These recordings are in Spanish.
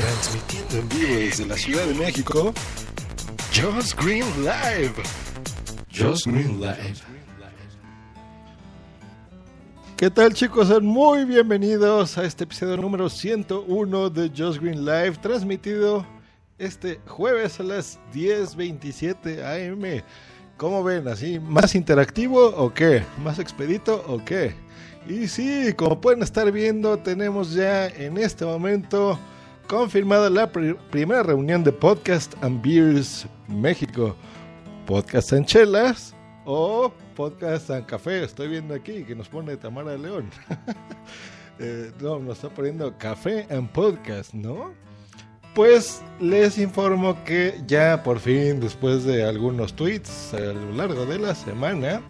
Transmitiendo en vivo desde la Ciudad de México, Just Green Live. Just Green Live. ¿Qué tal chicos? Sean muy bienvenidos a este episodio número 101 de Just Green Live, transmitido este jueves a las 10.27 am. ¿Cómo ven? ¿Así más interactivo o qué? ¿Más expedito o qué? Y sí, como pueden estar viendo, tenemos ya en este momento confirmada la pr- primera reunión de Podcast and Beers México. Podcast en chelas o Podcast en café. Estoy viendo aquí que nos pone Tamara León. Eh, no, nos está poniendo café en podcast, ¿no? Pues les informo que ya por fin, después de algunos tweets a lo largo de la semana,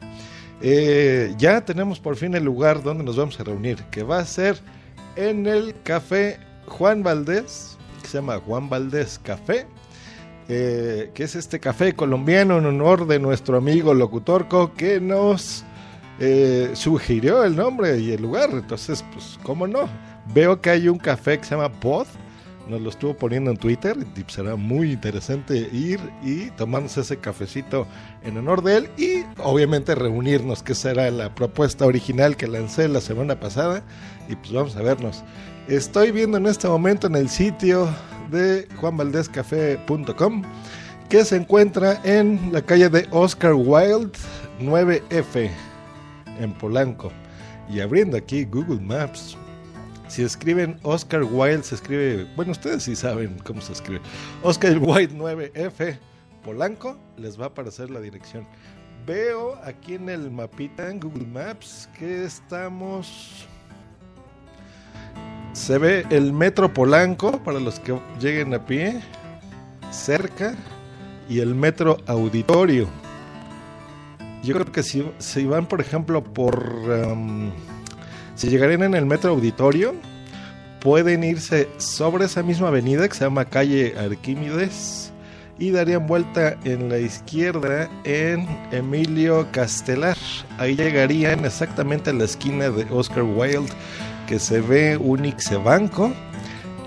eh, ya tenemos por fin el lugar donde nos vamos a reunir, que va a ser en el café Juan Valdés, que se llama Juan Valdés Café, eh, que es este café colombiano en honor de nuestro amigo locutorco que nos eh, sugirió el nombre y el lugar. Entonces, pues, ¿cómo no? Veo que hay un café que se llama Pod, nos lo estuvo poniendo en Twitter y será muy interesante ir y tomarnos ese cafecito en honor de él y obviamente reunirnos, que esa era la propuesta original que lancé la semana pasada y pues vamos a vernos. Estoy viendo en este momento en el sitio de juanvaldezcafé.com que se encuentra en la calle de Oscar Wilde 9F en Polanco y abriendo aquí Google Maps si escriben Oscar Wilde, se escribe. Bueno, ustedes sí saben cómo se escribe. Oscar Wilde 9F Polanco, les va a aparecer la dirección. Veo aquí en el mapita en Google Maps que estamos. Se ve el metro Polanco para los que lleguen a pie, cerca, y el metro Auditorio. Yo creo que si, si van, por ejemplo, por. um, si llegarían en el metro auditorio, pueden irse sobre esa misma avenida que se llama calle Arquímedes y darían vuelta en la izquierda en Emilio Castelar. Ahí llegarían exactamente a la esquina de Oscar Wilde, que se ve un Ixebanco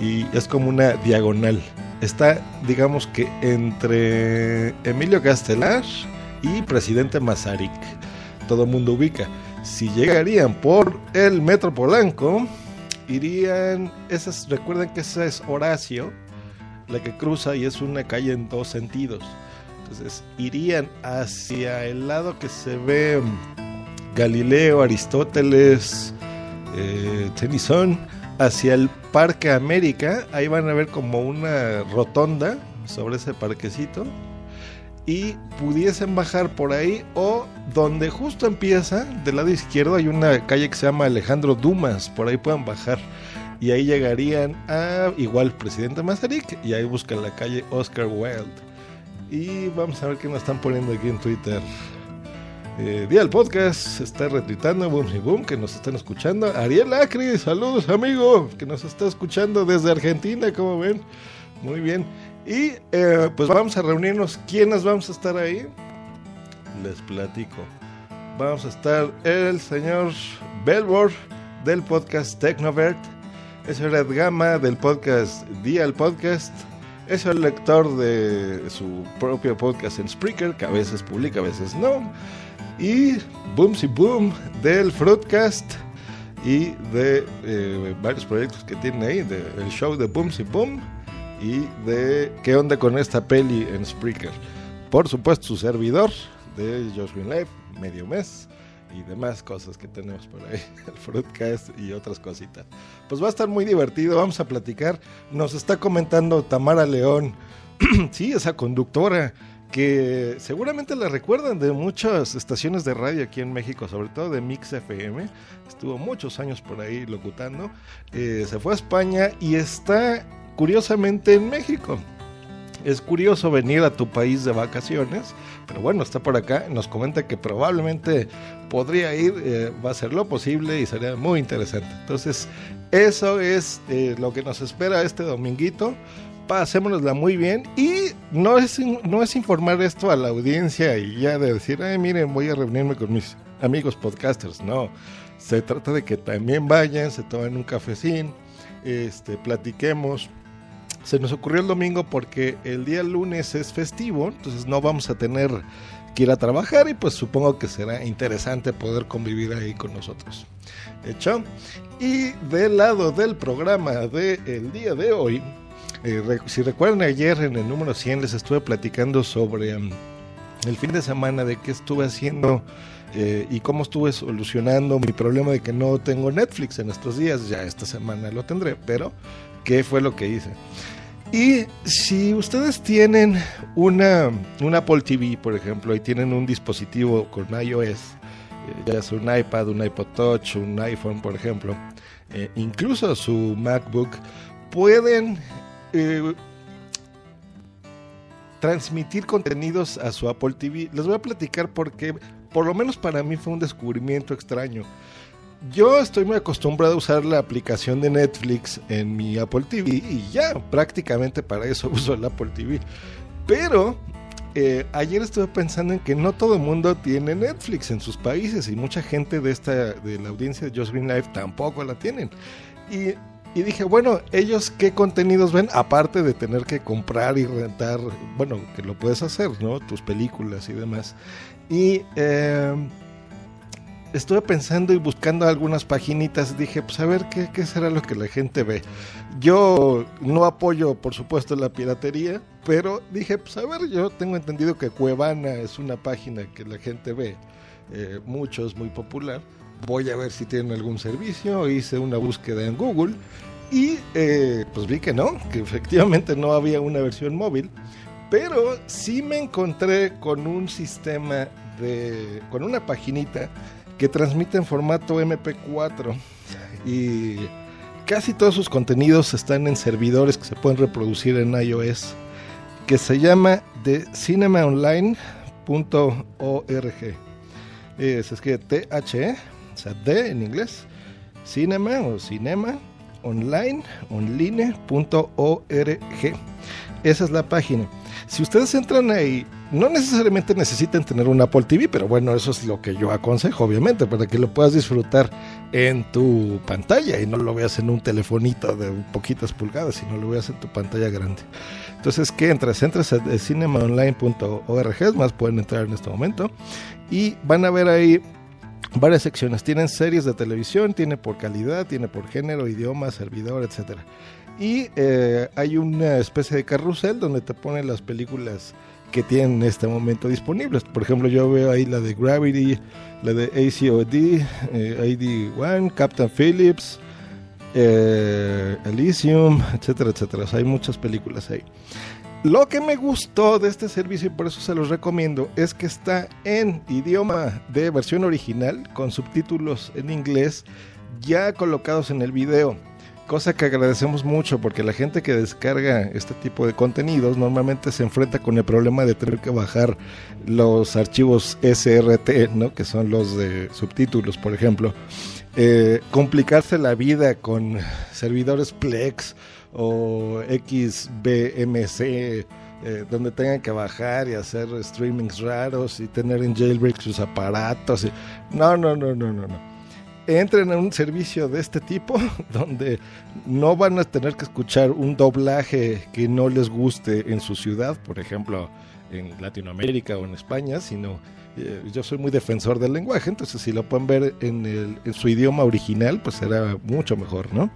y es como una diagonal. Está, digamos que entre Emilio Castelar y Presidente Mazarik. Todo mundo ubica. Si llegarían por el Metro Polanco, irían, esas, recuerden que esa es Horacio, la que cruza y es una calle en dos sentidos. Entonces irían hacia el lado que se ve Galileo, Aristóteles, eh, Tennyson, hacia el Parque América. Ahí van a ver como una rotonda sobre ese parquecito y pudiesen bajar por ahí o donde justo empieza del lado izquierdo hay una calle que se llama Alejandro Dumas por ahí pueden bajar. Y ahí llegarían a igual Presidente Mazarik y ahí buscan la calle Oscar Wilde. Y vamos a ver qué nos están poniendo aquí en Twitter. Eh, Día Podcast está retuitando Boom y Boom que nos están escuchando. Ariel Acri, saludos amigo que nos está escuchando desde Argentina como ven muy bien y eh, pues vamos a reunirnos. ¿Quiénes vamos a estar ahí? Les platico. Vamos a estar el señor Belbor del podcast Tecnovert. Es Red Gama del podcast Día el Podcast. Es el lector de su propio podcast en Spreaker, que a veces publica, a veces no. Y Boomsy Boom del Fruitcast y de eh, varios proyectos que tiene ahí, del show de Boomsy Boom y de qué onda con esta peli en Spreaker. Por supuesto, su servidor de Josh Green Life, medio mes y demás cosas que tenemos por ahí, el Fruitcast y otras cositas. Pues va a estar muy divertido, vamos a platicar. Nos está comentando Tamara León, sí, esa conductora que seguramente la recuerdan de muchas estaciones de radio aquí en México, sobre todo de Mix FM. Estuvo muchos años por ahí locutando. Eh, se fue a España y está curiosamente en México. Es curioso venir a tu país de vacaciones, pero bueno, está por acá. Nos comenta que probablemente podría ir, eh, va a ser lo posible y sería muy interesante. Entonces, eso es eh, lo que nos espera este dominguito pasémonosla muy bien y no es, no es informar esto a la audiencia y ya de decir, ay, miren, voy a reunirme con mis amigos podcasters. No, se trata de que también vayan, se tomen un cafecín, este, platiquemos. Se nos ocurrió el domingo porque el día lunes es festivo, entonces no vamos a tener que ir a trabajar y pues supongo que será interesante poder convivir ahí con nosotros. ¿Hecho? Y del lado del programa del día de hoy, eh, si recuerdan ayer en el número 100 les estuve platicando sobre um, el fin de semana de qué estuve haciendo eh, y cómo estuve solucionando mi problema de que no tengo Netflix en estos días. Ya esta semana lo tendré, pero ¿qué fue lo que hice? Y si ustedes tienen una, un Apple TV, por ejemplo, y tienen un dispositivo con iOS, eh, ya sea un iPad, un iPod Touch, un iPhone, por ejemplo, incluso su MacBook, pueden eh, transmitir contenidos a su Apple TV. Les voy a platicar porque, por lo menos para mí, fue un descubrimiento extraño. Yo estoy muy acostumbrado a usar la aplicación de Netflix en mi Apple TV y ya prácticamente para eso uso el Apple TV. Pero eh, ayer estuve pensando en que no todo el mundo tiene Netflix en sus países y mucha gente de esta de la audiencia de Just Green Life tampoco la tienen. Y y dije, bueno, ellos qué contenidos ven, aparte de tener que comprar y rentar, bueno, que lo puedes hacer, ¿no? Tus películas y demás. Y eh, estuve pensando y buscando algunas paginitas, dije, pues a ver qué, será lo que la gente ve. Yo no apoyo, por supuesto, la piratería, pero dije, pues a ver, yo tengo entendido que Cuevana es una página que la gente ve, eh, mucho, es muy popular voy a ver si tienen algún servicio, hice una búsqueda en Google y eh, pues vi que no, que efectivamente no había una versión móvil, pero sí me encontré con un sistema de, con una paginita que transmite en formato MP4 y casi todos sus contenidos están en servidores que se pueden reproducir en iOS, que se llama de cinemaonline.org. Eh, se escribe T-H-E o sea, D en inglés, cinema o cinema online, online.org. Esa es la página. Si ustedes entran ahí, no necesariamente necesitan tener un Apple TV, pero bueno, eso es lo que yo aconsejo, obviamente, para que lo puedas disfrutar en tu pantalla y no lo veas en un telefonito de poquitas pulgadas, sino lo veas en tu pantalla grande. Entonces, ¿qué entras? Entras a cinemaonline.org, más, pueden entrar en este momento y van a ver ahí varias secciones. Tienen series de televisión, tiene por calidad, tiene por género, idioma, servidor, etc. Y eh, hay una especie de carrusel donde te ponen las películas que tienen en este momento disponibles. Por ejemplo, yo veo ahí la de Gravity, la de ACOD, eh, ID1, Captain Phillips, eh, Elysium, etcétera, etcétera. hay muchas películas ahí. Lo que me gustó de este servicio y por eso se los recomiendo es que está en idioma de versión original con subtítulos en inglés ya colocados en el video. Cosa que agradecemos mucho porque la gente que descarga este tipo de contenidos normalmente se enfrenta con el problema de tener que bajar los archivos SRT, ¿no? que son los de subtítulos, por ejemplo. Eh, complicarse la vida con servidores Plex o XBMC, eh, donde tengan que bajar y hacer streamings raros y tener en jailbreak sus aparatos. No, no, no, no, no, no. Entren en un servicio de este tipo donde no van a tener que escuchar un doblaje que no les guste en su ciudad, por ejemplo, en Latinoamérica o en España, sino eh, yo soy muy defensor del lenguaje, entonces si lo pueden ver en, el, en su idioma original, pues será mucho mejor, ¿no?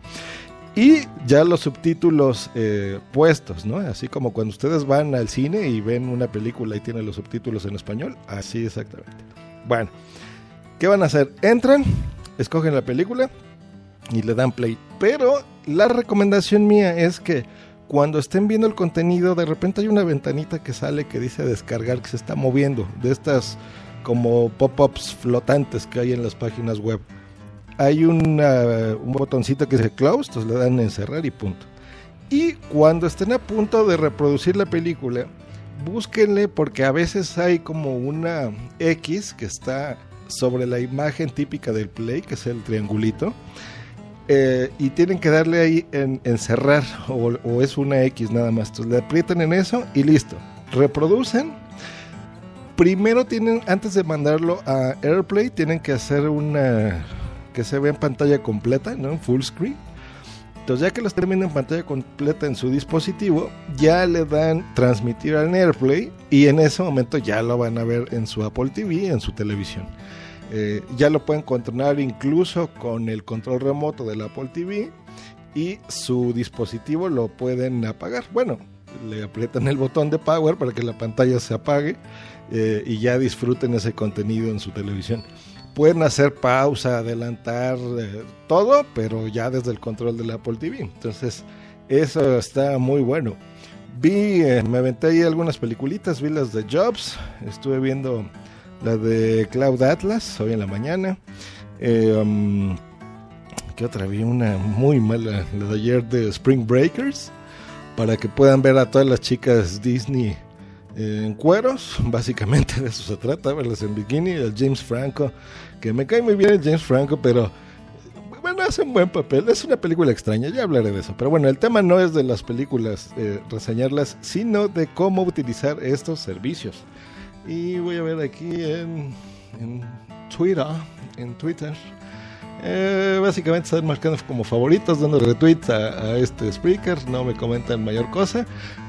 Y ya los subtítulos eh, puestos, ¿no? Así como cuando ustedes van al cine y ven una película y tienen los subtítulos en español, así exactamente. Bueno, ¿qué van a hacer? Entran, escogen la película y le dan play. Pero la recomendación mía es que cuando estén viendo el contenido, de repente hay una ventanita que sale que dice descargar, que se está moviendo, de estas como pop-ups flotantes que hay en las páginas web. Hay un botoncito que dice close, entonces le dan encerrar y punto. Y cuando estén a punto de reproducir la película, búsquenle porque a veces hay como una X que está sobre la imagen típica del play, que es el triangulito. eh, y tienen que darle ahí en, en cerrar o, o es una X nada más. Entonces le aprietan en eso y listo. Reproducen. Primero tienen, antes de mandarlo a AirPlay, tienen que hacer una que se vea en pantalla completa, ¿no? En full screen. Entonces ya que los termina en pantalla completa en su dispositivo, ya le dan transmitir al AirPlay y en ese momento ya lo van a ver en su Apple TV, en su televisión. Eh, ya lo pueden controlar incluso con el control remoto del Apple TV y su dispositivo lo pueden apagar. Bueno, le aprietan el botón de power para que la pantalla se apague eh, y ya disfruten ese contenido en su televisión. Pueden hacer pausa, adelantar eh, todo, pero ya desde el control del Apple TV. Entonces, eso está muy bueno. Vi, eh, me aventé ahí algunas peliculitas, vi las de Jobs, estuve viendo la de Cloud Atlas hoy en la mañana. Eh, um, ¿Qué otra? Vi una muy mala, la de ayer de Spring Breakers, para que puedan ver a todas las chicas Disney en cueros, básicamente de eso se trata, verlas en bikini, el James Franco, que me cae muy bien el James Franco, pero bueno, hace un buen papel, es una película extraña, ya hablaré de eso, pero bueno, el tema no es de las películas, eh, reseñarlas, sino de cómo utilizar estos servicios. Y voy a ver aquí en, en Twitter, en Twitter. Eh, básicamente están marcando como favoritos, dando retweets a, a este speaker, no me comentan mayor cosa.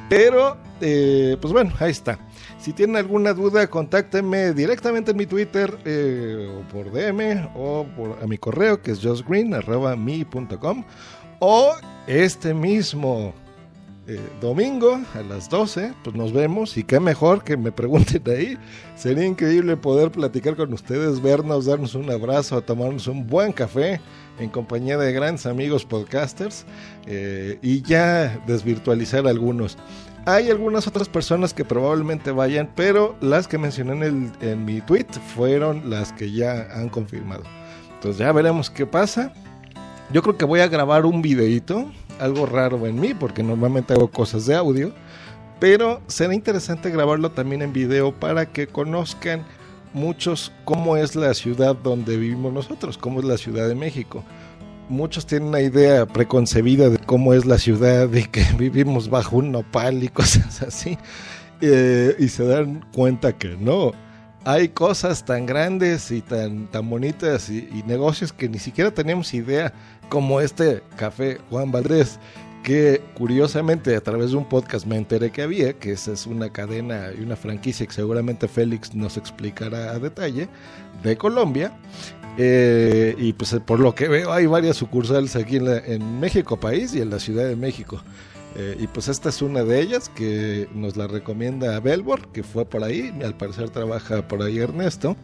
Pero, eh, pues bueno, ahí está. Si tienen alguna duda, contáctenme directamente en mi Twitter, eh, o por DM, o por, a mi correo, que es justgreen.me.com, o este mismo eh, domingo a las 12, pues nos vemos y qué mejor que me pregunten ahí. Sería increíble poder platicar con ustedes, vernos, darnos un abrazo, tomarnos un buen café en compañía de grandes amigos podcasters eh, y ya desvirtualizar algunos. Hay algunas otras personas que probablemente vayan, pero las que mencioné en, en mi tweet fueron las que ya han confirmado. Entonces ya veremos qué pasa. Yo creo que voy a grabar un videito, algo raro en mí, porque normalmente hago cosas de audio, pero será interesante grabarlo también en video para que conozcan muchos cómo es la ciudad donde vivimos nosotros, cómo es la Ciudad de México. Muchos tienen una idea preconcebida de cómo es la ciudad y que vivimos bajo un nopal y cosas así, eh, y se dan cuenta que no. Hay cosas tan grandes y tan, tan bonitas y, y negocios que ni siquiera tenemos idea, como este café Juan Valdés, que curiosamente a través de un podcast me enteré que había, que esa es una cadena y una franquicia que seguramente Félix nos explicará a detalle, de Colombia. Eh, y pues por lo que veo hay varias sucursales aquí en, México país y en la Ciudad de México. Eh, y pues esta es una de ellas que nos la recomienda Belbor, que fue por ahí, al parecer trabaja por ahí Ernesto.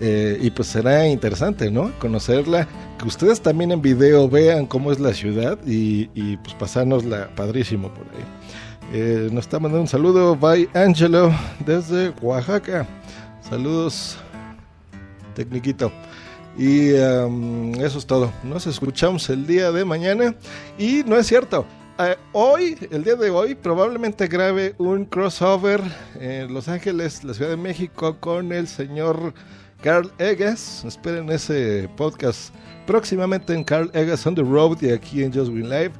Eh, y pues será interesante, ¿no? Conocerla, que ustedes también en video vean cómo es la ciudad y, y pues pasárnosla padrísimo por ahí. Eh, nos está mandando un saludo, by Angelo, desde Oaxaca. Saludos, Tecniquito. Y um, eso es todo. Nos escuchamos el día de mañana. Y no es cierto. eh, hoy, el día de hoy, probablemente grabe un crossover en Los Ángeles, la Ciudad de México, con el señor Carl Egas. Esperen ese podcast próximamente en Carl Egas on the Road y aquí en Just Green Live.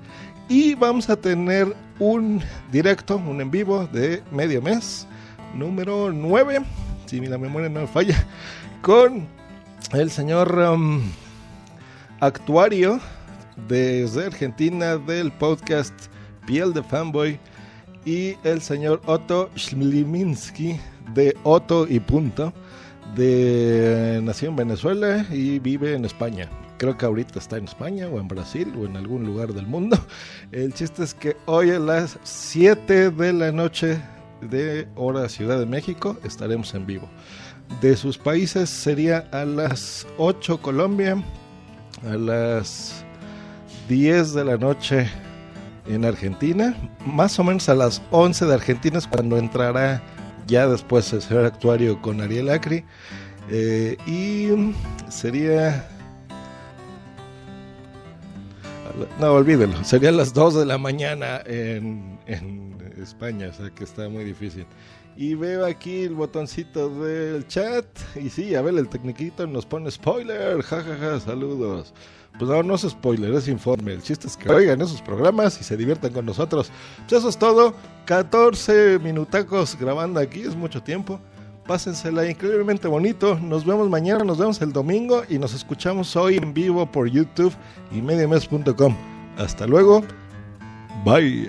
Y vamos a tener un directo, un en vivo de medio mes, número 9, si la memoria no me falla, con el señor um, actuario desde Argentina del podcast Piel de Fanboy y el señor Otto Schliminski de Otto y Punto de nació en Venezuela y vive en España. Creo que ahorita está en España o en Brasil o en algún lugar del mundo. El chiste es que hoy a las 7 de la noche de hora Ciudad de México estaremos en vivo. De sus países sería a las 8 Colombia, a las 10 de la noche en Argentina. Más o menos a las 11 de Argentina es cuando entrará ya después el señor actuario con Ariel Acri. Eh, y sería... No, olvídelo. Sería a las 2 de la mañana en, en España, o sea que está muy difícil. Y veo aquí el botoncito del chat. Y sí, a ver, el tecniquito nos pone spoiler. jajaja, ja, ja, saludos. Pues no, no es spoiler, es informe. El chiste es que oigan esos programas y se diviertan con nosotros. Pues eso es todo. 14 minutacos grabando aquí, es mucho tiempo. Pásensela increíblemente bonito. Nos vemos mañana, nos vemos el domingo y nos escuchamos hoy en vivo por YouTube y mediames.com. Hasta luego. Bye.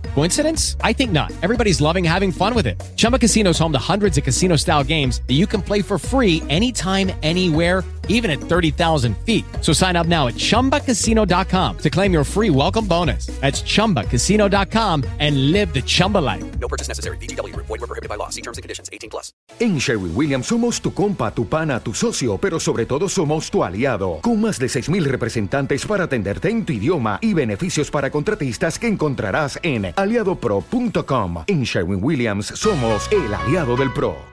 Coincidence? I think not. Everybody's loving having fun with it. Chumba Casino is home to hundreds of casino style games that you can play for free anytime, anywhere, even at 30,000 feet. So sign up now at chumbacasino.com to claim your free welcome bonus. That's chumbacasino.com and live the Chumba life. No purchase necessary. VGW Group. Void were prohibited by law. See terms and conditions. 18 plus. En Sherwin Williams somos tu compa, tu pana, tu socio, pero sobre todo somos tu aliado. Con más de 6.000 representantes para atenderte en tu idioma y beneficios para contratistas que encontrarás en aliadopro.com. En Sherwin Williams somos el aliado del pro.